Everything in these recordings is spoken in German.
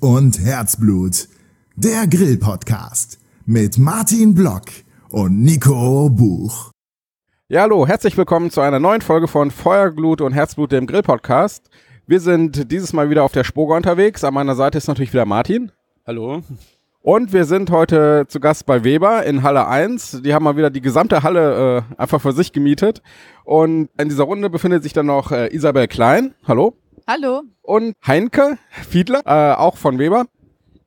Und Herzblut. Der Grill-Podcast mit Martin Block und Nico Buch. Ja, hallo, herzlich willkommen zu einer neuen Folge von Feuerglut und Herzblut, dem Grill-Podcast. Wir sind dieses Mal wieder auf der Spoga unterwegs. An meiner Seite ist natürlich wieder Martin. Hallo. Und wir sind heute zu Gast bei Weber in Halle 1. Die haben mal wieder die gesamte Halle äh, einfach für sich gemietet. Und in dieser Runde befindet sich dann noch äh, Isabel Klein. Hallo. Hallo. Und Heinke Fiedler, äh, auch von Weber.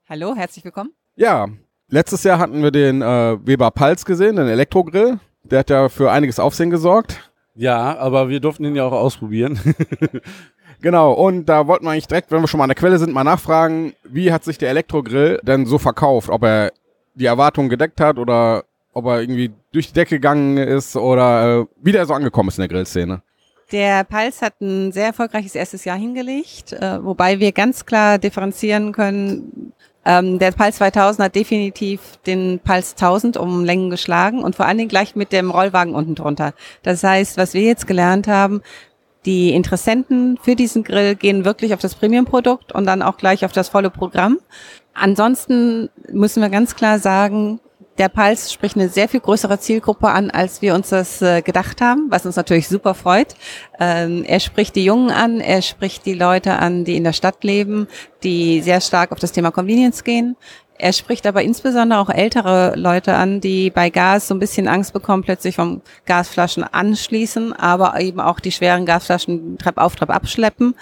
Hallo, herzlich willkommen. Ja, letztes Jahr hatten wir den äh, Weber Pulse gesehen, den Elektrogrill. Der hat ja für einiges Aufsehen gesorgt. Ja, aber wir durften ihn ja auch ausprobieren. Genau, und da wollten wir eigentlich direkt, wenn wir schon mal an der Quelle sind, mal nachfragen, wie hat sich der Elektrogrill denn so verkauft? Ob er die Erwartungen gedeckt hat oder ob er irgendwie durch die Decke gegangen ist oder äh, wie der so angekommen ist in der Grillszene. Der Pals hat ein sehr erfolgreiches erstes Jahr hingelegt, äh, wobei wir ganz klar differenzieren können. Ähm, der Pals 2000 hat definitiv den Pals 1000 um Längen geschlagen und vor allen Dingen gleich mit dem Rollwagen unten drunter. Das heißt, was wir jetzt gelernt haben, die Interessenten für diesen Grill gehen wirklich auf das Premium-Produkt und dann auch gleich auf das volle Programm. Ansonsten müssen wir ganz klar sagen, der Pals spricht eine sehr viel größere Zielgruppe an, als wir uns das äh, gedacht haben, was uns natürlich super freut. Ähm, er spricht die Jungen an, er spricht die Leute an, die in der Stadt leben, die sehr stark auf das Thema Convenience gehen. Er spricht aber insbesondere auch ältere Leute an, die bei Gas so ein bisschen Angst bekommen, plötzlich vom Gasflaschen anschließen, aber eben auch die schweren Gasflaschen Trepp auf, Trepp abschleppen.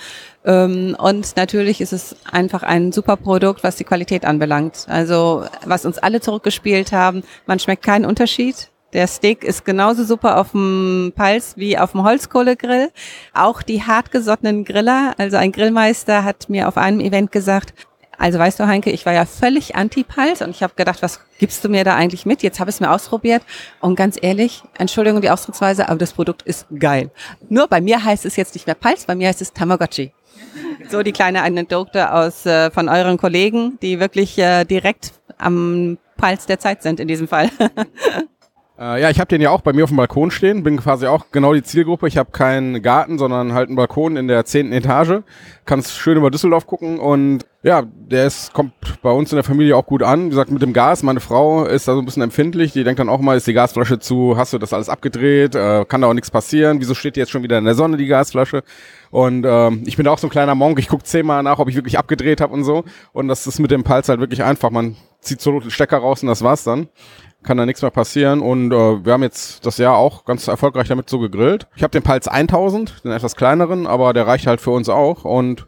Ähm, und natürlich ist es einfach ein super Produkt, was die Qualität anbelangt. Also was uns alle zurückgespielt haben, man schmeckt keinen Unterschied. Der Steak ist genauso super auf dem Pals wie auf dem Holzkohlegrill. Auch die hartgesottenen Griller, also ein Grillmeister hat mir auf einem Event gesagt, also weißt du, Heinke, ich war ja völlig anti-Pals und ich habe gedacht, was gibst du mir da eigentlich mit? Jetzt habe ich es mir ausprobiert und ganz ehrlich, Entschuldigung die Ausdrucksweise, aber das Produkt ist geil. Nur bei mir heißt es jetzt nicht mehr Pals, bei mir heißt es Tamagotchi. So die kleine Anekdote aus äh, von euren Kollegen, die wirklich äh, direkt am Pals der Zeit sind in diesem Fall. Äh, ja, ich habe den ja auch bei mir auf dem Balkon stehen, bin quasi auch genau die Zielgruppe. Ich habe keinen Garten, sondern halt einen Balkon in der zehnten Etage. Kannst schön über Düsseldorf gucken und ja, der ist, kommt bei uns in der Familie auch gut an. Wie gesagt, mit dem Gas, meine Frau ist da so ein bisschen empfindlich. Die denkt dann auch mal, ist die Gasflasche zu, hast du das alles abgedreht, äh, kann da auch nichts passieren. Wieso steht die jetzt schon wieder in der Sonne, die Gasflasche? Und ähm, ich bin auch so ein kleiner Monk, ich guck zehnmal nach, ob ich wirklich abgedreht habe und so. Und das ist mit dem Pulse halt wirklich einfach. Man zieht so den Stecker raus und das war's dann kann da nichts mehr passieren. Und äh, wir haben jetzt das Jahr auch ganz erfolgreich damit so gegrillt. Ich habe den Pals 1000, den etwas kleineren, aber der reicht halt für uns auch. Und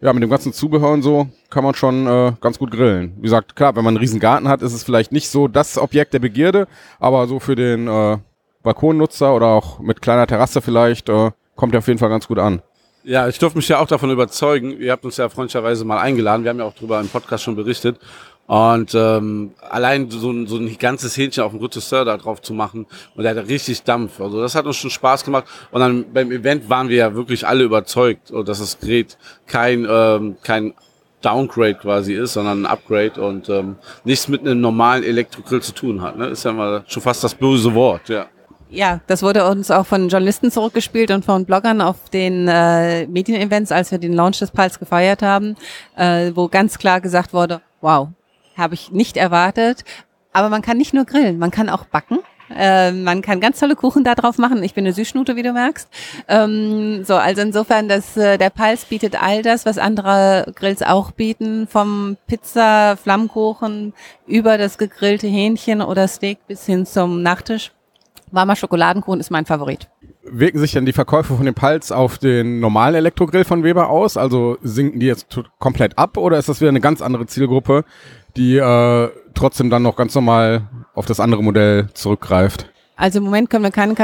ja, mit dem ganzen Zubehör und so kann man schon äh, ganz gut grillen. Wie gesagt, klar, wenn man einen riesen Garten hat, ist es vielleicht nicht so das Objekt der Begierde, aber so für den äh, Balkonnutzer oder auch mit kleiner Terrasse vielleicht äh, kommt er auf jeden Fall ganz gut an. Ja, ich durfte mich ja auch davon überzeugen. Ihr habt uns ja freundlicherweise mal eingeladen. Wir haben ja auch darüber im Podcast schon berichtet. Und ähm, allein so ein, so ein ganzes Hähnchen auf dem Rütesseur da drauf zu machen und der hat richtig Dampf. Also das hat uns schon Spaß gemacht. Und dann beim Event waren wir ja wirklich alle überzeugt, dass das Gerät kein, ähm, kein Downgrade quasi ist, sondern ein Upgrade und ähm, nichts mit einem normalen Elektrogrill zu tun hat. Ne? Ist ja mal schon fast das böse Wort, ja. Ja, das wurde uns auch von Journalisten zurückgespielt und von Bloggern auf den äh, Medienevents, als wir den Launch des Pals gefeiert haben, äh, wo ganz klar gesagt wurde, wow, habe ich nicht erwartet. Aber man kann nicht nur grillen, man kann auch backen. Äh, man kann ganz tolle Kuchen da drauf machen. Ich bin eine Süßschnute, wie du merkst. Ähm, so, also insofern, dass äh, der Pals bietet all das, was andere Grills auch bieten, vom Pizza, Flammkuchen über das gegrillte Hähnchen oder Steak bis hin zum Nachtisch. Warmer Schokoladenkuchen ist mein Favorit. Wirken sich denn die Verkäufe von dem Pals auf den normalen Elektrogrill von Weber aus? Also sinken die jetzt komplett ab oder ist das wieder eine ganz andere Zielgruppe, die äh, trotzdem dann noch ganz normal auf das andere Modell zurückgreift? Also im Moment können wir keine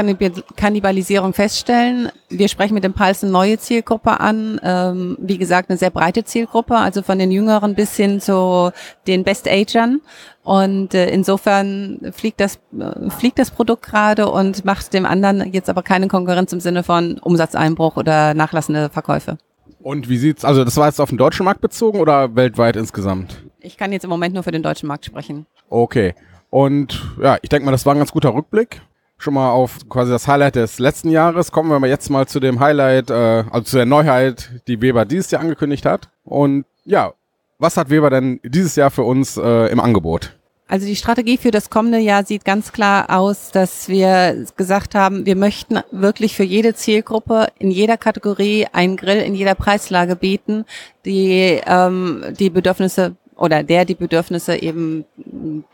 Kannibalisierung feststellen. Wir sprechen mit dem Pulse eine neue Zielgruppe an. Ähm, wie gesagt, eine sehr breite Zielgruppe, also von den Jüngeren bis hin zu den Best-Agern. Und äh, insofern fliegt das, äh, fliegt das Produkt gerade und macht dem anderen jetzt aber keine Konkurrenz im Sinne von Umsatzeinbruch oder nachlassende Verkäufe. Und wie sieht's, also das war jetzt auf den deutschen Markt bezogen oder weltweit insgesamt? Ich kann jetzt im Moment nur für den deutschen Markt sprechen. Okay. Und ja, ich denke mal, das war ein ganz guter Rückblick. Schon mal auf quasi das Highlight des letzten Jahres. Kommen wir mal jetzt mal zu dem Highlight, äh, also zu der Neuheit, die Weber dieses Jahr angekündigt hat. Und Ja, was hat Weber denn dieses Jahr für uns äh, im Angebot? Also die Strategie für das kommende Jahr sieht ganz klar aus, dass wir gesagt haben, wir möchten wirklich für jede Zielgruppe in jeder Kategorie einen Grill in jeder Preislage bieten, die ähm, die Bedürfnisse oder der die Bedürfnisse eben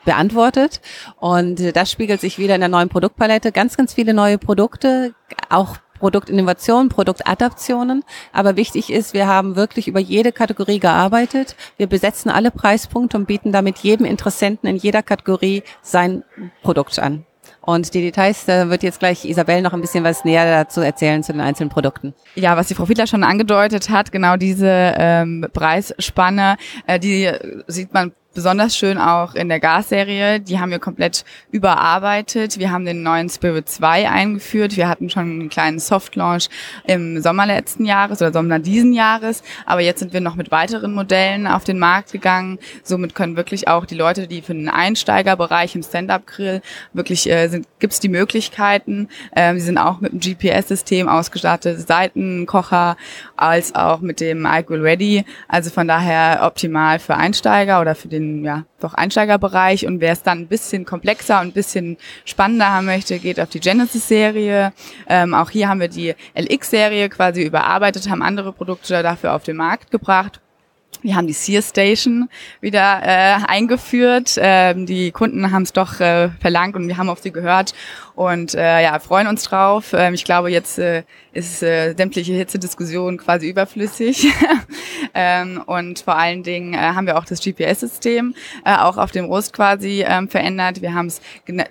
beantwortet. Und das spiegelt sich wieder in der neuen Produktpalette. Ganz, ganz viele neue Produkte, auch Produktinnovationen, Produktadaptionen. Aber wichtig ist, wir haben wirklich über jede Kategorie gearbeitet. Wir besetzen alle Preispunkte und bieten damit jedem Interessenten in jeder Kategorie sein Produkt an. Und die Details, da wird jetzt gleich Isabel noch ein bisschen was näher dazu erzählen zu den einzelnen Produkten. Ja, was die Frau Fiedler schon angedeutet hat, genau diese ähm, Preisspanne, äh, die sieht man besonders schön auch in der Gas-Serie. Die haben wir komplett überarbeitet. Wir haben den neuen Spirit 2 eingeführt. Wir hatten schon einen kleinen Soft-Launch im Sommer letzten Jahres oder Sommer diesen Jahres. Aber jetzt sind wir noch mit weiteren Modellen auf den Markt gegangen. Somit können wirklich auch die Leute, die für den Einsteigerbereich im Stand-Up-Grill wirklich äh, sind, gibt es die Möglichkeiten. Ähm, sie sind auch mit dem GPS-System ausgestattet, Seitenkocher, als auch mit dem iGrill Ready. Also von daher optimal für Einsteiger oder für den den ja, doch Einsteigerbereich und wer es dann ein bisschen komplexer und ein bisschen spannender haben möchte, geht auf die Genesis-Serie. Ähm, auch hier haben wir die LX-Serie quasi überarbeitet, haben andere Produkte dafür auf den Markt gebracht. Wir haben die Sear Station wieder äh, eingeführt. Ähm, die Kunden haben es doch äh, verlangt und wir haben auf sie gehört und äh, ja, freuen uns drauf. Ähm, ich glaube, jetzt äh, ist äh, sämtliche Hitzediskussion quasi überflüssig. ähm, und vor allen Dingen äh, haben wir auch das GPS-System äh, auch auf dem Rost quasi ähm, verändert. Wir haben es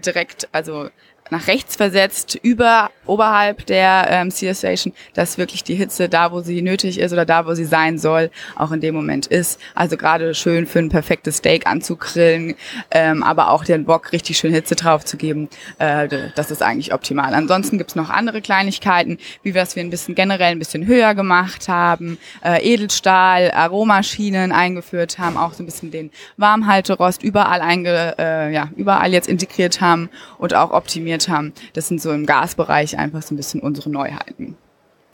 direkt, also nach rechts versetzt, über, oberhalb der ähm, Sear Station, dass wirklich die Hitze da, wo sie nötig ist oder da, wo sie sein soll, auch in dem Moment ist. Also gerade schön für ein perfektes Steak anzugrillen, ähm, aber auch den Bock richtig schön Hitze drauf zu geben, äh, das ist eigentlich optimal. Ansonsten gibt's noch andere Kleinigkeiten, wie wir es wir ein bisschen generell ein bisschen höher gemacht haben, äh, Edelstahl, Aromaschinen eingeführt haben, auch so ein bisschen den Warmhalterost überall einge, äh, ja, überall jetzt integriert haben und auch optimiert programmiert haben. Das sind so im Gasbereich einfach so ein bisschen unsere Neuheiten.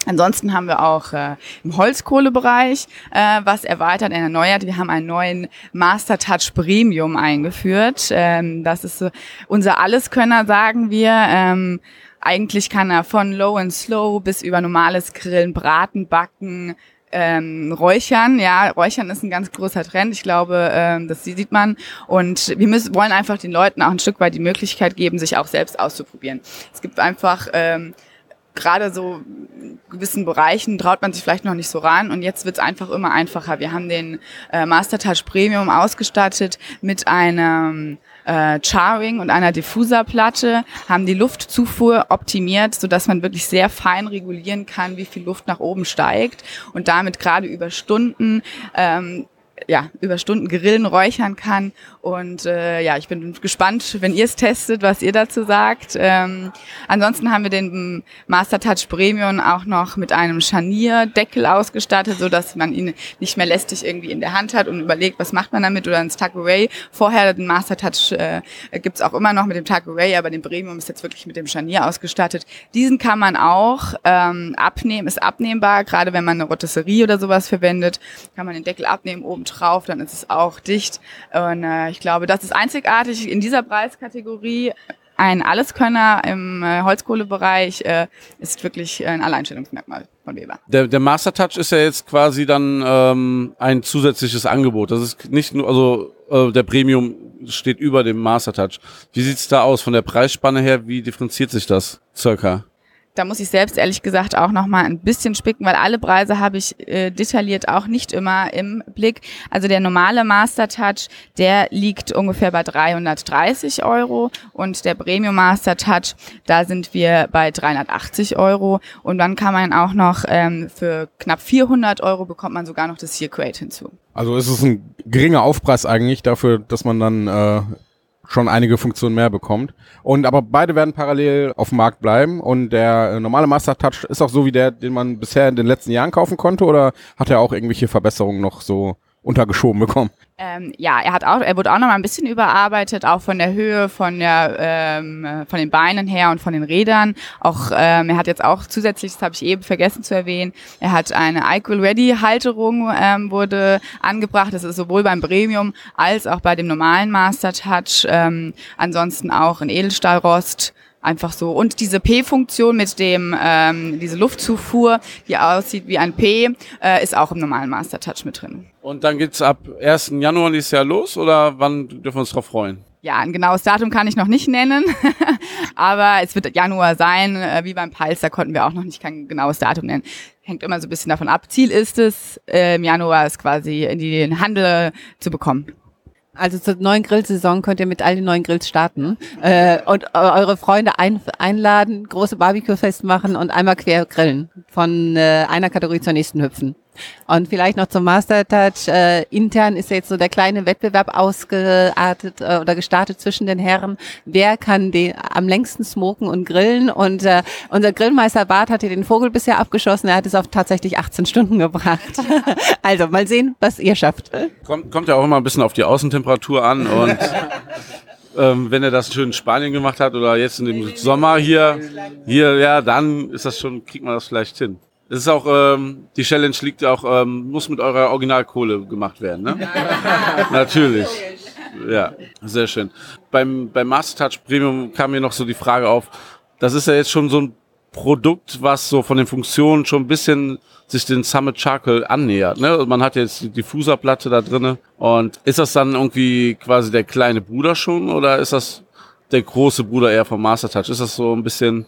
Ansonsten haben wir auch äh, im Holzkohlebereich äh, was erweitert, erneuert. Wir haben einen neuen Master Touch Premium eingeführt. Ähm, das ist so unser Alleskönner, sagen wir. Ähm, eigentlich kann er von Low and Slow bis über normales Grillen, Braten, Backen, ähm, Räuchern. Ja, Räuchern ist ein ganz großer Trend. Ich glaube, ähm, das sieht man. Und wir müssen, wollen einfach den Leuten auch ein Stück weit die Möglichkeit geben, sich auch selbst auszuprobieren. Es gibt einfach ähm, gerade so gewissen Bereichen traut man sich vielleicht noch nicht so ran und jetzt wird es einfach immer einfacher. Wir haben den äh, Master Touch Premium ausgestattet mit einem äh, Charring und einer Diffuserplatte, haben die Luftzufuhr optimiert, so dass man wirklich sehr fein regulieren kann, wie viel Luft nach oben steigt und damit gerade über Stunden ähm, ja, über Stunden grillen, räuchern kann. Und äh, ja, ich bin gespannt, wenn ihr es testet, was ihr dazu sagt. Ähm, ansonsten haben wir den Master Touch Premium auch noch mit einem Scharnierdeckel ausgestattet, so dass man ihn nicht mehr lästig irgendwie in der Hand hat und überlegt, was macht man damit oder ins Tuck Array. Vorher den Master Touch äh, gibt's auch immer noch mit dem Tuck Array, aber den Premium ist jetzt wirklich mit dem Scharnier ausgestattet. Diesen kann man auch ähm, abnehmen, ist abnehmbar, gerade wenn man eine Rotisserie oder sowas verwendet, kann man den Deckel abnehmen, oben drauf, dann ist es auch dicht. Und äh, ich glaube, das ist einzigartig in dieser Preiskategorie. Ein Alleskönner im äh, Holzkohlebereich äh, ist wirklich ein Alleinstellungsmerkmal von Weber. Der, der Master Touch ist ja jetzt quasi dann ähm, ein zusätzliches Angebot. Das ist nicht nur, also äh, der Premium steht über dem Master Touch. Wie sieht's da aus von der Preisspanne her? Wie differenziert sich das circa? Da muss ich selbst ehrlich gesagt auch noch mal ein bisschen spicken, weil alle Preise habe ich äh, detailliert auch nicht immer im Blick. Also der normale Master Touch, der liegt ungefähr bei 330 Euro und der Premium Master Touch, da sind wir bei 380 Euro und dann kann man auch noch ähm, für knapp 400 Euro bekommt man sogar noch das Sear hinzu. Also ist es ein geringer Aufpreis eigentlich dafür, dass man dann äh, schon einige Funktionen mehr bekommt. Und aber beide werden parallel auf dem Markt bleiben und der äh, normale Master Touch ist auch so wie der, den man bisher in den letzten Jahren kaufen konnte oder hat er auch irgendwelche Verbesserungen noch so untergeschoben bekommen. Ähm, ja, er hat auch, er wurde auch noch mal ein bisschen überarbeitet, auch von der Höhe, von der, ähm, von den Beinen her und von den Rädern. Auch ähm, er hat jetzt auch zusätzlich, das habe ich eben vergessen zu erwähnen, er hat eine Equal Ready Halterung ähm, wurde angebracht. Das ist sowohl beim Premium als auch bei dem normalen Master Touch. Ähm, ansonsten auch in Edelstahlrost Einfach so. Und diese P-Funktion mit dem, ähm, diese Luftzufuhr, die aussieht wie ein P, äh, ist auch im normalen Master Touch mit drin. Und dann geht's ab 1. Januar dieses Jahr los oder wann dürfen wir uns drauf freuen? Ja, ein genaues Datum kann ich noch nicht nennen, aber es wird Januar sein. Äh, wie beim Pulse, da konnten wir auch noch nicht kein genaues Datum nennen. Hängt immer so ein bisschen davon ab. Ziel ist es, äh, im Januar es quasi in den Handel zu bekommen. Also zur neuen Grillsaison könnt ihr mit all den neuen Grills starten äh, und äh, eure Freunde ein, einladen, große Barbecue-Fest machen und einmal quer grillen. Von äh, einer Kategorie zur nächsten hüpfen. Und vielleicht noch zum Master Touch. Äh, intern ist jetzt so der kleine Wettbewerb ausgeartet äh, oder gestartet zwischen den Herren. Wer kann den am längsten smoken und grillen? Und äh, unser Grillmeister Bart hat hier den Vogel bisher abgeschossen. Er hat es auf tatsächlich 18 Stunden gebracht. also mal sehen, was ihr schafft. Kommt, kommt ja auch immer ein bisschen auf die Außentemperatur an und ähm, wenn er das schön in Spanien gemacht hat oder jetzt in dem Sommer hier, hier, ja, dann ist das schon, kriegt man das vielleicht hin. Das ist auch, ähm, die Challenge liegt auch, ähm, muss mit eurer Originalkohle gemacht werden, ne? Natürlich. Ja, sehr schön. Beim, beim Master Touch Premium kam mir noch so die Frage auf, das ist ja jetzt schon so ein Produkt, was so von den Funktionen schon ein bisschen sich den Summit Charcoal annähert. Ne? Man hat jetzt die Diffuserplatte da drinne und ist das dann irgendwie quasi der kleine Bruder schon oder ist das der große Bruder eher vom Master Touch? Ist das so ein bisschen,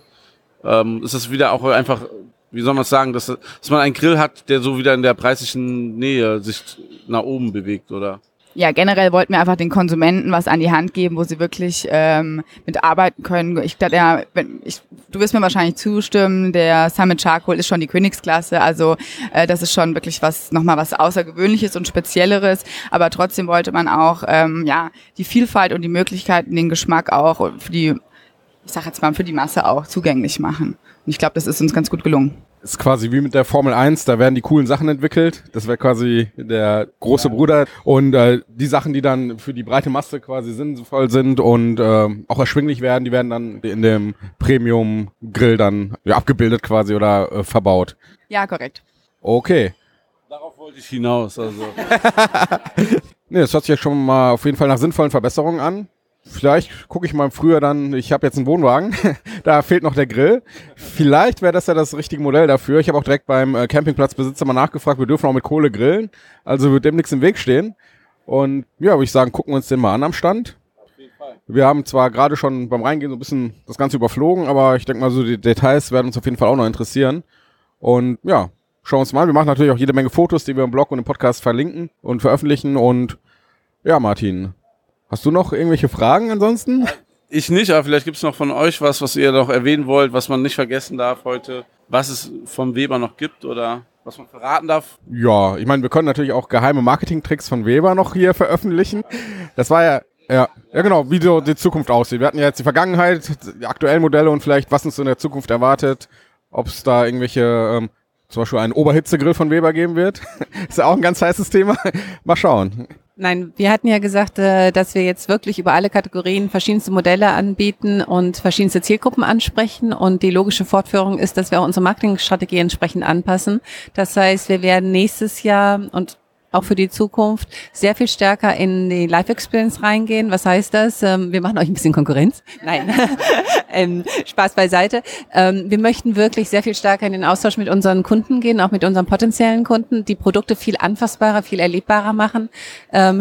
ähm, ist das wieder auch einfach wie soll man sagen, dass, dass man einen Grill hat, der so wieder in der preislichen Nähe sich nach oben bewegt, oder? Ja, generell wollten wir einfach den Konsumenten was an die Hand geben, wo sie wirklich ähm, mitarbeiten können. Ich glaube, ja, du wirst mir wahrscheinlich zustimmen, der Summit Charcoal ist schon die Königsklasse, also äh, das ist schon wirklich was nochmal was Außergewöhnliches und Spezielleres. Aber trotzdem wollte man auch ähm, ja die Vielfalt und die Möglichkeiten, den Geschmack auch für die, ich sag jetzt mal für die Masse auch zugänglich machen. Und ich glaube, das ist uns ganz gut gelungen. Ist quasi wie mit der Formel 1, da werden die coolen Sachen entwickelt. Das wäre quasi der große ja. Bruder. Und äh, die Sachen, die dann für die breite Masse quasi sinnvoll sind und äh, auch erschwinglich werden, die werden dann in dem Premium-Grill dann ja, abgebildet quasi oder äh, verbaut. Ja, korrekt. Okay. Darauf wollte ich hinaus. Also. nee, das hört sich ja schon mal auf jeden Fall nach sinnvollen Verbesserungen an. Vielleicht gucke ich mal früher dann, ich habe jetzt einen Wohnwagen, da fehlt noch der Grill. Vielleicht wäre das ja das richtige Modell dafür. Ich habe auch direkt beim äh, Campingplatzbesitzer mal nachgefragt, wir dürfen auch mit Kohle grillen, also wird dem nichts im Weg stehen. Und ja, würde ich sagen, gucken wir uns den mal an am Stand. Wir haben zwar gerade schon beim Reingehen so ein bisschen das Ganze überflogen, aber ich denke mal, so die Details werden uns auf jeden Fall auch noch interessieren. Und ja, schauen wir uns mal an. Wir machen natürlich auch jede Menge Fotos, die wir im Blog und im Podcast verlinken und veröffentlichen. Und ja, Martin, Hast du noch irgendwelche Fragen ansonsten? Ich nicht, aber vielleicht gibt es noch von euch was, was ihr noch erwähnen wollt, was man nicht vergessen darf heute, was es vom Weber noch gibt oder was man verraten darf. Ja, ich meine, wir können natürlich auch geheime Marketingtricks von Weber noch hier veröffentlichen. Das war ja ja, ja genau, wie so die Zukunft aussieht. Wir hatten ja jetzt die Vergangenheit, die aktuellen Modelle und vielleicht, was uns in der Zukunft erwartet, ob es da irgendwelche, ähm, zum Beispiel einen Oberhitzegrill von Weber geben wird. ist ja auch ein ganz heißes Thema. Mal schauen. Nein, wir hatten ja gesagt, äh, dass wir jetzt wirklich über alle Kategorien verschiedenste Modelle anbieten und verschiedenste Zielgruppen ansprechen. Und die logische Fortführung ist, dass wir unsere Marketingstrategie entsprechend anpassen. Das heißt, wir werden nächstes Jahr und auch für die Zukunft sehr viel stärker in die Live-Experience reingehen. Was heißt das? Ähm, wir machen euch ein bisschen Konkurrenz. Nein, ähm, Spaß beiseite. Ähm, wir möchten wirklich sehr viel stärker in den Austausch mit unseren Kunden gehen, auch mit unseren potenziellen Kunden, die Produkte viel anfassbarer, viel erlebbarer machen.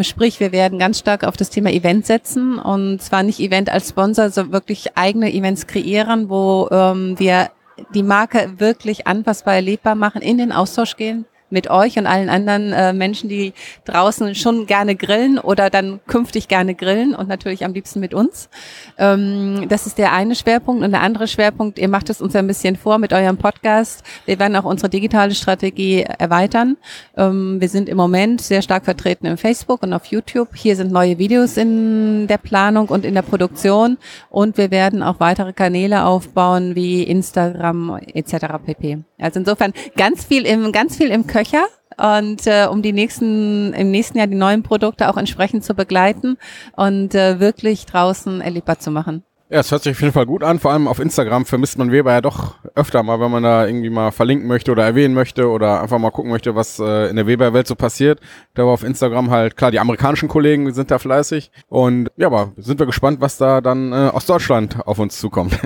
Sprich, wir werden ganz stark auf das Thema Event setzen und zwar nicht Event als Sponsor, sondern wirklich eigene Events kreieren, wo wir die Marke wirklich anpassbar erlebbar machen, in den Austausch gehen, mit euch und allen anderen äh, Menschen, die draußen schon gerne grillen oder dann künftig gerne grillen und natürlich am liebsten mit uns. Ähm, das ist der eine Schwerpunkt. Und der andere Schwerpunkt, ihr macht es uns ein bisschen vor mit eurem Podcast. Wir werden auch unsere digitale Strategie erweitern. Ähm, wir sind im Moment sehr stark vertreten im Facebook und auf YouTube. Hier sind neue Videos in der Planung und in der Produktion. Und wir werden auch weitere Kanäle aufbauen wie Instagram etc. pp. Also insofern ganz viel im, ganz viel im Köcher und äh, um die nächsten, im nächsten Jahr die neuen Produkte auch entsprechend zu begleiten und äh, wirklich draußen erlebbar zu machen. Ja, es hört sich auf jeden Fall gut an. Vor allem auf Instagram vermisst man Weber ja doch öfter mal, wenn man da irgendwie mal verlinken möchte oder erwähnen möchte oder einfach mal gucken möchte, was äh, in der Weber-Welt so passiert. Da war auf Instagram halt, klar, die amerikanischen Kollegen sind da fleißig. Und ja, aber sind wir gespannt, was da dann äh, aus Deutschland auf uns zukommt.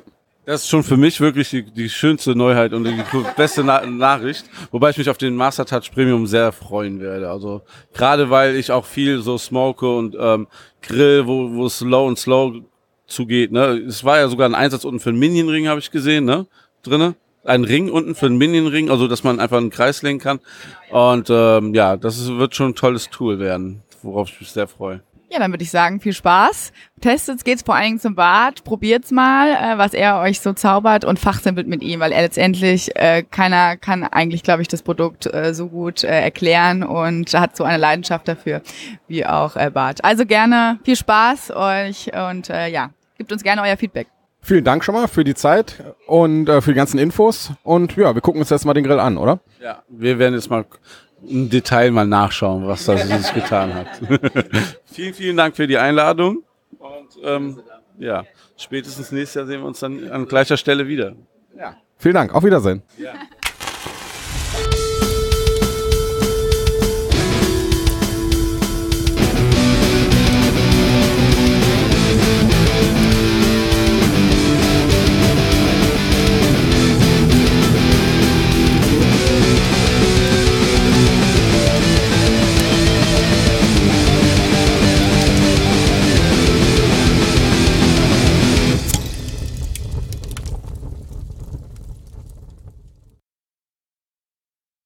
Das ist schon für mich wirklich die, die schönste Neuheit und die beste Na Nachricht, wobei ich mich auf den Master Touch Premium sehr freuen werde. Also gerade weil ich auch viel so smoke und ähm, grill, wo, wo es low und slow zugeht. Ne? Es war ja sogar ein Einsatz unten für einen Minion-Ring, habe ich gesehen, ne? Drinne. Ein Ring unten für einen Minion-Ring, also dass man einfach einen Kreis legen kann. Und ähm, ja, das ist, wird schon ein tolles Tool werden, worauf ich mich sehr freue. Ja, dann würde ich sagen, viel Spaß. Testet geht's vor allen Dingen zum Bad, probiert's mal, äh, was er euch so zaubert und fachsimpelt mit ihm, weil er letztendlich äh, keiner kann eigentlich, glaube ich, das Produkt äh, so gut äh, erklären und hat so eine Leidenschaft dafür wie auch äh, Bart. Also gerne viel Spaß euch und äh, ja, gebt uns gerne euer Feedback. Vielen Dank schon mal für die Zeit und äh, für die ganzen Infos. Und ja, wir gucken uns jetzt mal den Grill an, oder? Ja, wir werden jetzt mal im Detail mal nachschauen, was da sich getan hat. vielen, vielen Dank für die Einladung. Und ähm, ja, spätestens nächstes Jahr sehen wir uns dann an gleicher Stelle wieder. Ja. Vielen Dank. Auf Wiedersehen. Ja.